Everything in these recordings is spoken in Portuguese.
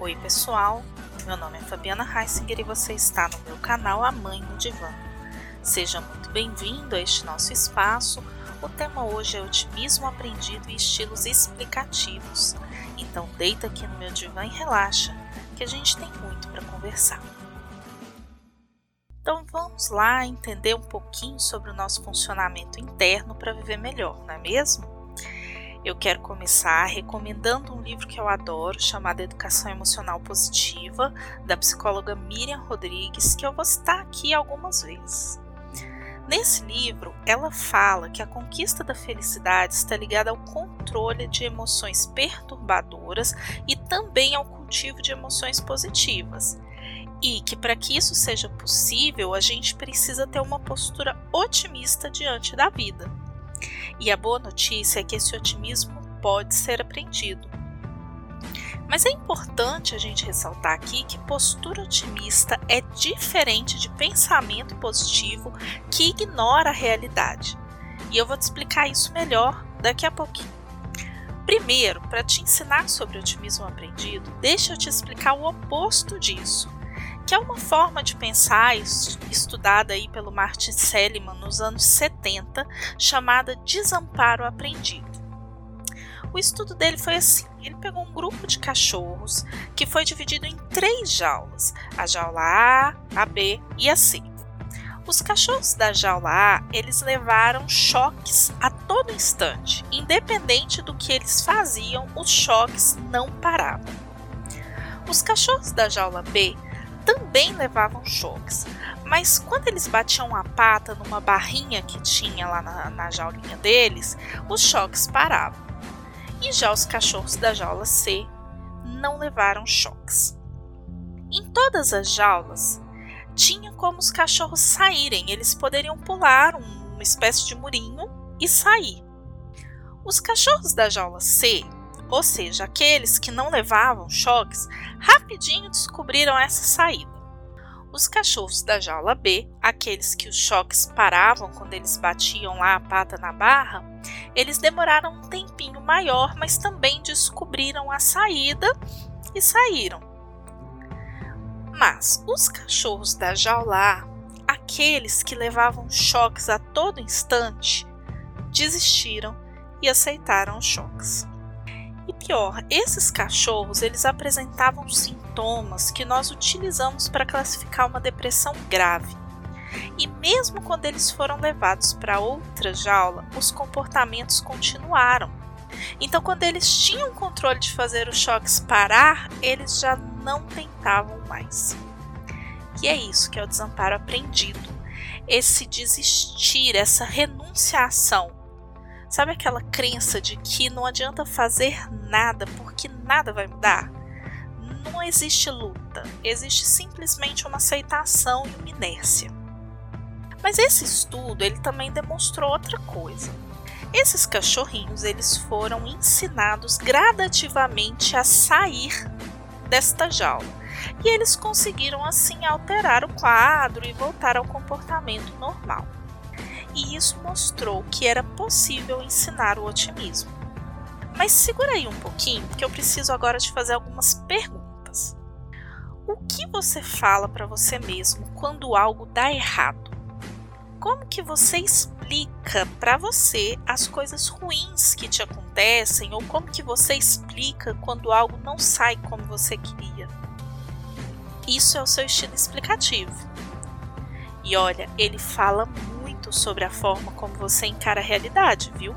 Oi pessoal, meu nome é Fabiana Heisinger e você está no meu canal A Mãe no Divã. Seja muito bem-vindo a este nosso espaço. O tema hoje é otimismo aprendido e estilos explicativos. Então deita aqui no meu divã e relaxa, que a gente tem muito para conversar. Então vamos lá entender um pouquinho sobre o nosso funcionamento interno para viver melhor, não é mesmo? Eu quero começar recomendando um livro que eu adoro, chamado Educação Emocional Positiva, da psicóloga Miriam Rodrigues, que eu vou citar aqui algumas vezes. Nesse livro, ela fala que a conquista da felicidade está ligada ao controle de emoções perturbadoras e também ao cultivo de emoções positivas. E que para que isso seja possível, a gente precisa ter uma postura otimista diante da vida. E a boa notícia é que esse otimismo pode ser aprendido. Mas é importante a gente ressaltar aqui que postura otimista é diferente de pensamento positivo que ignora a realidade. E eu vou te explicar isso melhor daqui a pouquinho. Primeiro, para te ensinar sobre otimismo aprendido, deixa eu te explicar o oposto disso, que é uma forma de pensar estudada aí pelo Martin Seligman nos anos 70, chamada desamparo aprendido. O estudo dele foi assim: ele pegou um grupo de cachorros que foi dividido em três jaulas, a jaula A, a B e a C. Os cachorros da jaula A, eles levaram choques a todo instante, independente do que eles faziam, os choques não paravam. Os cachorros da jaula B também levavam choques, mas quando eles batiam a pata numa barrinha que tinha lá na, na jaulinha deles, os choques paravam. E já os cachorros da jaula C não levaram choques. Em todas as jaulas, tinha como os cachorros saírem, eles poderiam pular uma espécie de murinho e sair. Os cachorros da jaula C ou seja, aqueles que não levavam choques, rapidinho descobriram essa saída. Os cachorros da jaula B, aqueles que os choques paravam quando eles batiam lá a pata na barra, eles demoraram um tempinho maior, mas também descobriram a saída e saíram. Mas os cachorros da jaula A, aqueles que levavam choques a todo instante, desistiram e aceitaram os choques. E pior, esses cachorros eles apresentavam sintomas que nós utilizamos para classificar uma depressão grave. E mesmo quando eles foram levados para outra jaula, os comportamentos continuaram. Então, quando eles tinham controle de fazer os choques parar, eles já não tentavam mais. E é isso que é o desamparo aprendido. Esse desistir, essa renunciação Sabe aquela crença de que não adianta fazer nada porque nada vai mudar? Não existe luta, existe simplesmente uma aceitação e uma inércia. Mas esse estudo ele também demonstrou outra coisa. Esses cachorrinhos eles foram ensinados gradativamente a sair desta jaula e eles conseguiram assim alterar o quadro e voltar ao comportamento normal e isso mostrou que era possível ensinar o otimismo. Mas segura aí um pouquinho, porque eu preciso agora te fazer algumas perguntas. O que você fala para você mesmo quando algo dá errado? Como que você explica para você as coisas ruins que te acontecem ou como que você explica quando algo não sai como você queria? Isso é o seu estilo explicativo. E olha, ele fala muito muito sobre a forma como você encara a realidade, viu?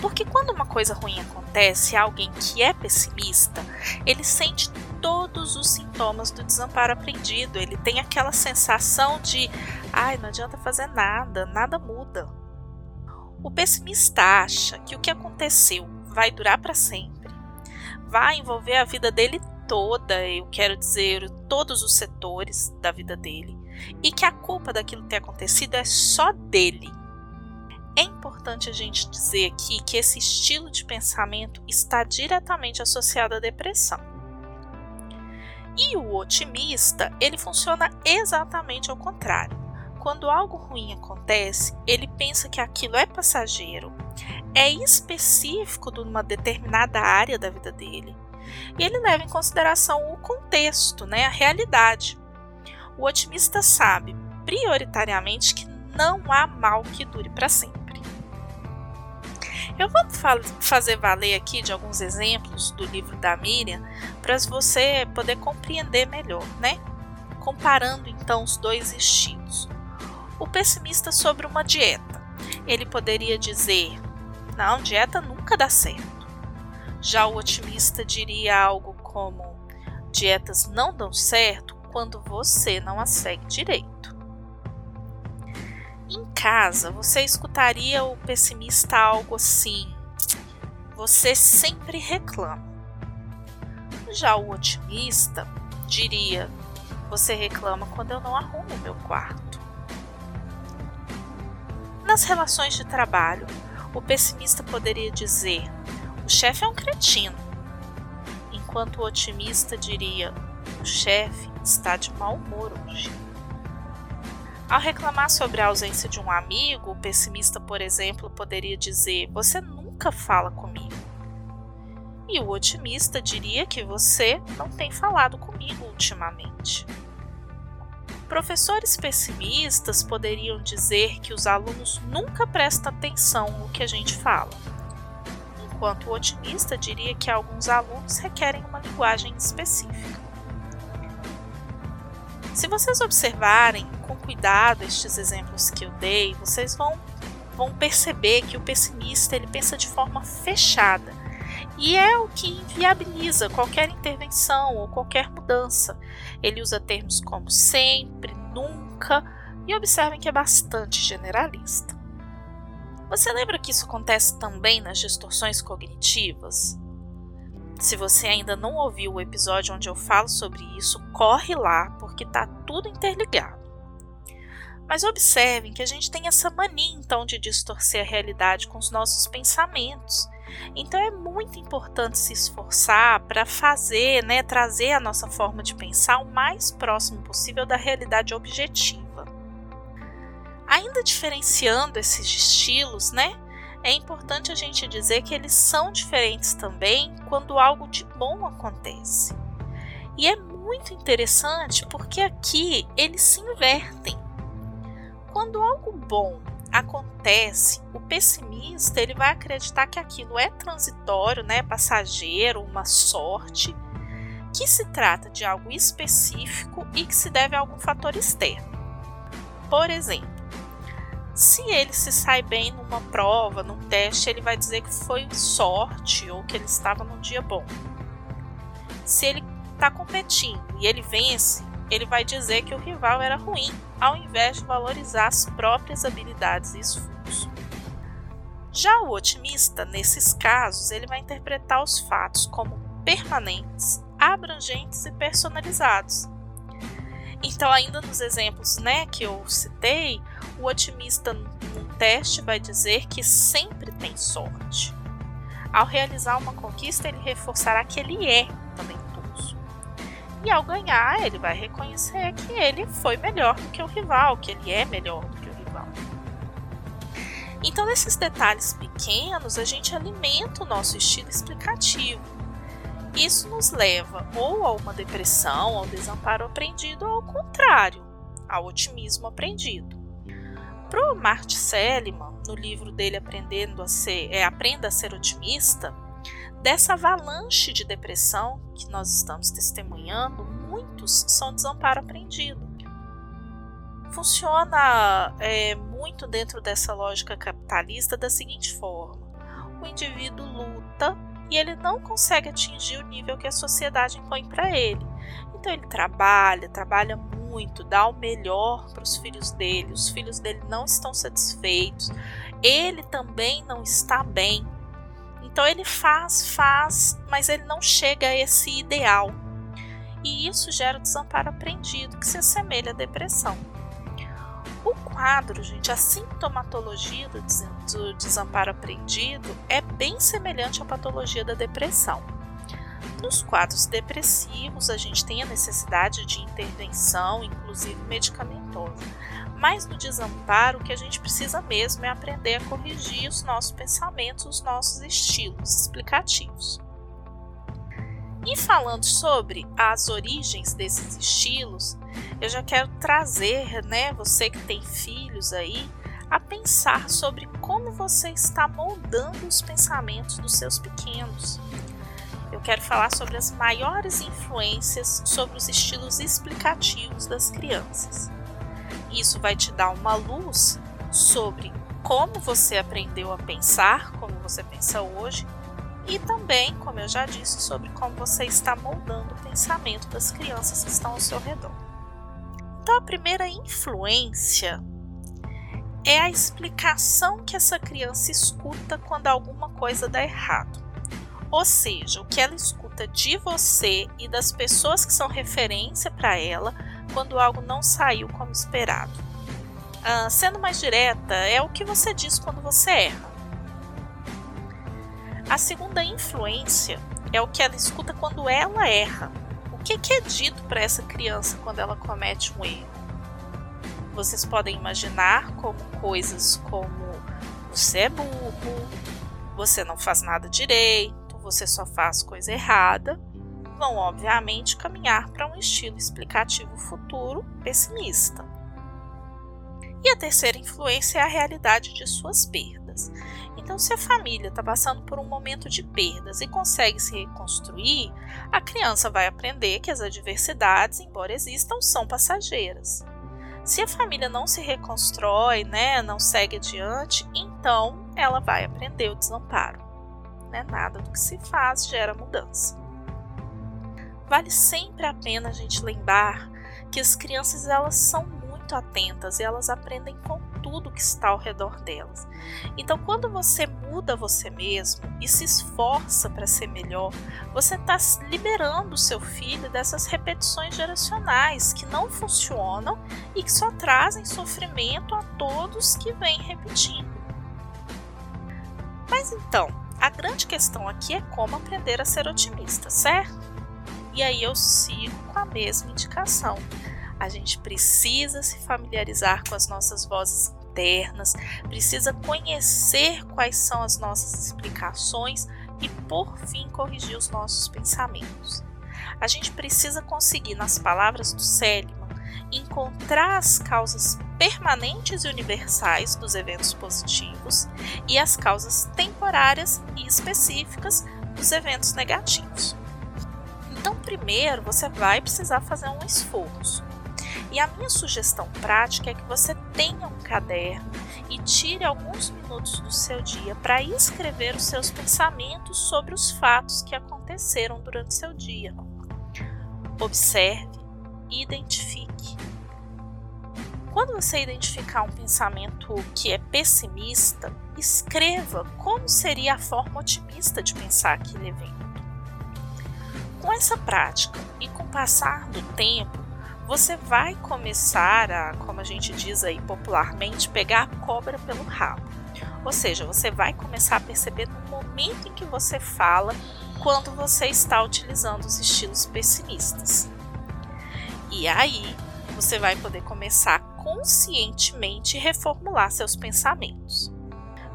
Porque quando uma coisa ruim acontece a alguém que é pessimista, ele sente todos os sintomas do desamparo aprendido. Ele tem aquela sensação de, ai, não adianta fazer nada, nada muda. O pessimista acha que o que aconteceu vai durar para sempre, vai envolver a vida dele toda, eu quero dizer, todos os setores da vida dele, e que a culpa daquilo ter acontecido é só dele. É importante a gente dizer aqui que esse estilo de pensamento está diretamente associado à depressão. E o otimista, ele funciona exatamente ao contrário. Quando algo ruim acontece, ele pensa que aquilo é passageiro, é específico de uma determinada área da vida dele E ele leva em consideração o contexto, né, a realidade. O otimista sabe, prioritariamente, que não há mal que dure para sempre. Eu vou fazer valer aqui de alguns exemplos do livro da Miriam para você poder compreender melhor, né? Comparando então os dois estilos. O pessimista sobre uma dieta. Ele poderia dizer: "Não, dieta nunca dá certo". Já o otimista diria algo como: "Dietas não dão certo quando você não as segue direito". Em casa, você escutaria o pessimista algo assim: você sempre reclama. Já o otimista diria: você reclama quando eu não arrumo meu quarto. Nas relações de trabalho, o pessimista poderia dizer: o chefe é um cretino, enquanto o otimista diria: o chefe está de mau humor hoje. Ao reclamar sobre a ausência de um amigo, o pessimista, por exemplo, poderia dizer: Você nunca fala comigo. E o otimista diria que você não tem falado comigo ultimamente. Professores pessimistas poderiam dizer que os alunos nunca prestam atenção no que a gente fala, enquanto o otimista diria que alguns alunos requerem uma linguagem específica. Se vocês observarem com cuidado estes exemplos que eu dei, vocês vão, vão perceber que o pessimista ele pensa de forma fechada e é o que inviabiliza qualquer intervenção ou qualquer mudança. Ele usa termos como sempre, nunca e observem que é bastante generalista. Você lembra que isso acontece também nas distorções cognitivas? Se você ainda não ouviu o episódio onde eu falo sobre isso, corre lá, porque tá tudo interligado. Mas observem que a gente tem essa mania então de distorcer a realidade com os nossos pensamentos. Então é muito importante se esforçar para fazer, né, trazer a nossa forma de pensar o mais próximo possível da realidade objetiva. Ainda diferenciando esses estilos, né? é importante a gente dizer que eles são diferentes também quando algo de bom acontece. E é muito interessante porque aqui eles se invertem. Quando algo bom acontece, o pessimista ele vai acreditar que aquilo é transitório, né, passageiro, uma sorte, que se trata de algo específico e que se deve a algum fator externo. Por exemplo, se ele se sai bem numa prova, num teste, ele vai dizer que foi sorte ou que ele estava num dia bom. Se ele está competindo e ele vence, ele vai dizer que o rival era ruim, ao invés de valorizar as próprias habilidades e esforço. Já o otimista, nesses casos, ele vai interpretar os fatos como permanentes, abrangentes e personalizados. Então, ainda nos exemplos né, que eu citei, o otimista num teste vai dizer que sempre tem sorte. Ao realizar uma conquista, ele reforçará que ele é talentoso. E ao ganhar, ele vai reconhecer que ele foi melhor do que o rival, que ele é melhor do que o rival. Então, nesses detalhes pequenos, a gente alimenta o nosso estilo explicativo. Isso nos leva ou a uma depressão, ao desamparo aprendido, ou ao contrário, ao otimismo aprendido. Para o Marty Seligman, no livro dele Aprendendo a ser, é, Aprenda a ser otimista, dessa avalanche de depressão que nós estamos testemunhando, muitos são desamparo aprendido. Funciona é, muito dentro dessa lógica capitalista da seguinte forma: o indivíduo luta e ele não consegue atingir o nível que a sociedade impõe para ele. Então ele trabalha, trabalha muito, dá o melhor para os filhos dele, os filhos dele não estão satisfeitos, ele também não está bem. Então ele faz, faz, mas ele não chega a esse ideal. E isso gera o desamparo aprendido, que se assemelha à depressão. Quadro, gente, a sintomatologia do, do desamparo aprendido é bem semelhante à patologia da depressão. Nos quadros depressivos, a gente tem a necessidade de intervenção, inclusive medicamentosa. Mas no desamparo, o que a gente precisa mesmo é aprender a corrigir os nossos pensamentos, os nossos estilos explicativos. E falando sobre as origens desses estilos, eu já quero trazer, né, você que tem filhos aí, a pensar sobre como você está moldando os pensamentos dos seus pequenos. Eu quero falar sobre as maiores influências sobre os estilos explicativos das crianças. Isso vai te dar uma luz sobre como você aprendeu a pensar, como você pensa hoje, e também, como eu já disse, sobre como você está moldando o pensamento das crianças que estão ao seu redor. Então, a primeira influência é a explicação que essa criança escuta quando alguma coisa dá errado. Ou seja, o que ela escuta de você e das pessoas que são referência para ela quando algo não saiu como esperado. Ah, sendo mais direta, é o que você diz quando você erra. A segunda influência é o que ela escuta quando ela erra. O que, é dito para essa criança quando ela comete um erro? Vocês podem imaginar como coisas como você é burro, você não faz nada direito, você só faz coisa errada, vão obviamente caminhar para um estilo explicativo futuro pessimista. E a terceira influência é a realidade de suas perdas. Então, se a família está passando por um momento de perdas e consegue se reconstruir, a criança vai aprender que as adversidades, embora existam, são passageiras. Se a família não se reconstrói, né, não segue adiante, então ela vai aprender o desamparo. Né? Nada do que se faz gera mudança. Vale sempre a pena a gente lembrar que as crianças elas são muito atentas e elas aprendem com tudo que está ao redor delas. Então, quando você muda você mesmo e se esforça para ser melhor, você está liberando o seu filho dessas repetições geracionais que não funcionam e que só trazem sofrimento a todos que vêm repetindo. Mas então, a grande questão aqui é como aprender a ser otimista, certo? E aí eu sigo com a mesma indicação a gente precisa se familiarizar com as nossas vozes internas, precisa conhecer quais são as nossas explicações e, por fim, corrigir os nossos pensamentos. A gente precisa conseguir, nas palavras do Seliman, encontrar as causas permanentes e universais dos eventos positivos e as causas temporárias e específicas dos eventos negativos. Então, primeiro você vai precisar fazer um esforço e a minha sugestão prática é que você tenha um caderno e tire alguns minutos do seu dia para escrever os seus pensamentos sobre os fatos que aconteceram durante seu dia. Observe e identifique. Quando você identificar um pensamento que é pessimista, escreva como seria a forma otimista de pensar aquele evento. Com essa prática e com o passar do tempo, você vai começar a, como a gente diz aí popularmente, pegar a cobra pelo rabo. Ou seja, você vai começar a perceber no momento em que você fala quando você está utilizando os estilos pessimistas. E aí você vai poder começar conscientemente reformular seus pensamentos.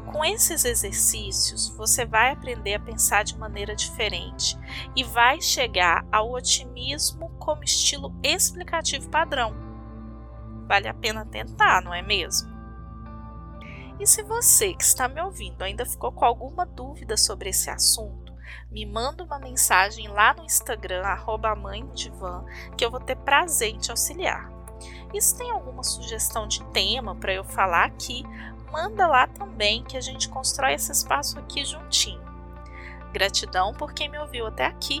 Com esses exercícios, você vai aprender a pensar de maneira diferente e vai chegar ao otimismo como estilo explicativo padrão. Vale a pena tentar, não é mesmo? E se você que está me ouvindo ainda ficou com alguma dúvida sobre esse assunto, me manda uma mensagem lá no Instagram, arroba que eu vou ter prazer em te auxiliar. E se tem alguma sugestão de tema para eu falar aqui, manda lá também que a gente constrói esse espaço aqui juntinho. Gratidão por quem me ouviu até aqui